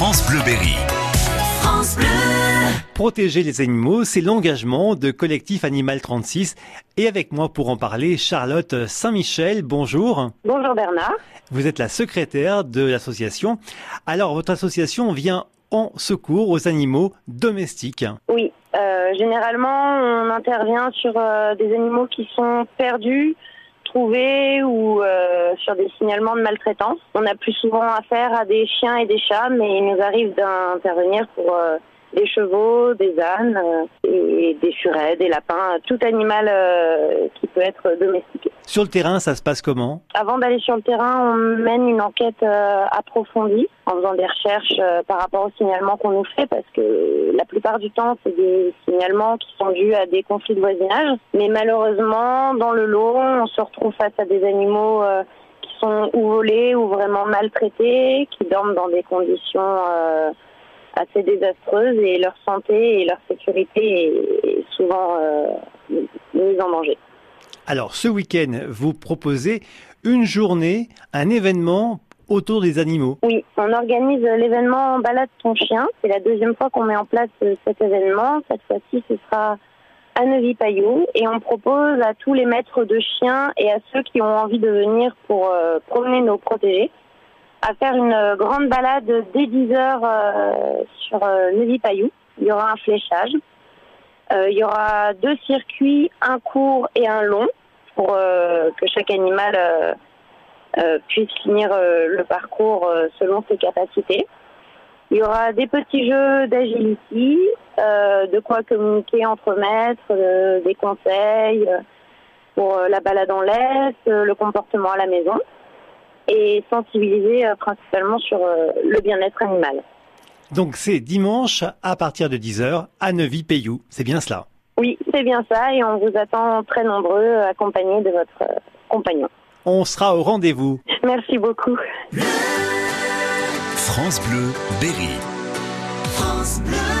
France Bleu Berry. France Bleu. Protéger les animaux, c'est l'engagement de Collectif Animal 36. Et avec moi pour en parler, Charlotte Saint-Michel, bonjour. Bonjour Bernard. Vous êtes la secrétaire de l'association. Alors, votre association vient en secours aux animaux domestiques. Oui, euh, généralement on intervient sur euh, des animaux qui sont perdus, trouvés ou euh, sur des signalements de maltraitance. On a plus souvent affaire à des chiens et des chats, mais il nous arrive d'intervenir pour euh, des chevaux, des ânes, euh, et des furets, des lapins, tout animal euh, qui peut être domestiqué. Sur le terrain, ça se passe comment? Avant d'aller sur le terrain, on mène une enquête euh, approfondie en faisant des recherches euh, par rapport aux signalements qu'on nous fait parce que la plupart du temps, c'est des signalements qui sont dus à des conflits de voisinage. Mais malheureusement, dans le lot, on se retrouve face à des animaux sont ou volés ou vraiment maltraités, qui dorment dans des conditions euh, assez désastreuses et leur santé et leur sécurité est, est souvent euh, mise en danger. Alors, ce week-end, vous proposez une journée, un événement autour des animaux. Oui, on organise l'événement Balade ton chien. C'est la deuxième fois qu'on met en place euh, cet événement. Cette fois-ci, ce sera Neuvy-Payou et on propose à tous les maîtres de chiens et à ceux qui ont envie de venir pour euh, promener nos protégés à faire une euh, grande balade dès 10 heures euh, sur euh, Neuvy-Payou. Il y aura un fléchage. Il y aura deux circuits, un court et un long, pour que chaque animal puisse finir le parcours selon ses capacités. Il y aura des petits jeux d'agility, euh, de quoi communiquer entre maîtres, euh, des conseils euh, pour la balade en laisse, le comportement à la maison et sensibiliser euh, principalement sur euh, le bien-être animal. Donc, c'est dimanche à partir de 10h à Neuvy-Payou. C'est bien cela? Oui, c'est bien ça et on vous attend très nombreux accompagnés de votre compagnon. On sera au rendez-vous. Merci beaucoup. France Bleu Berry. France Bleu.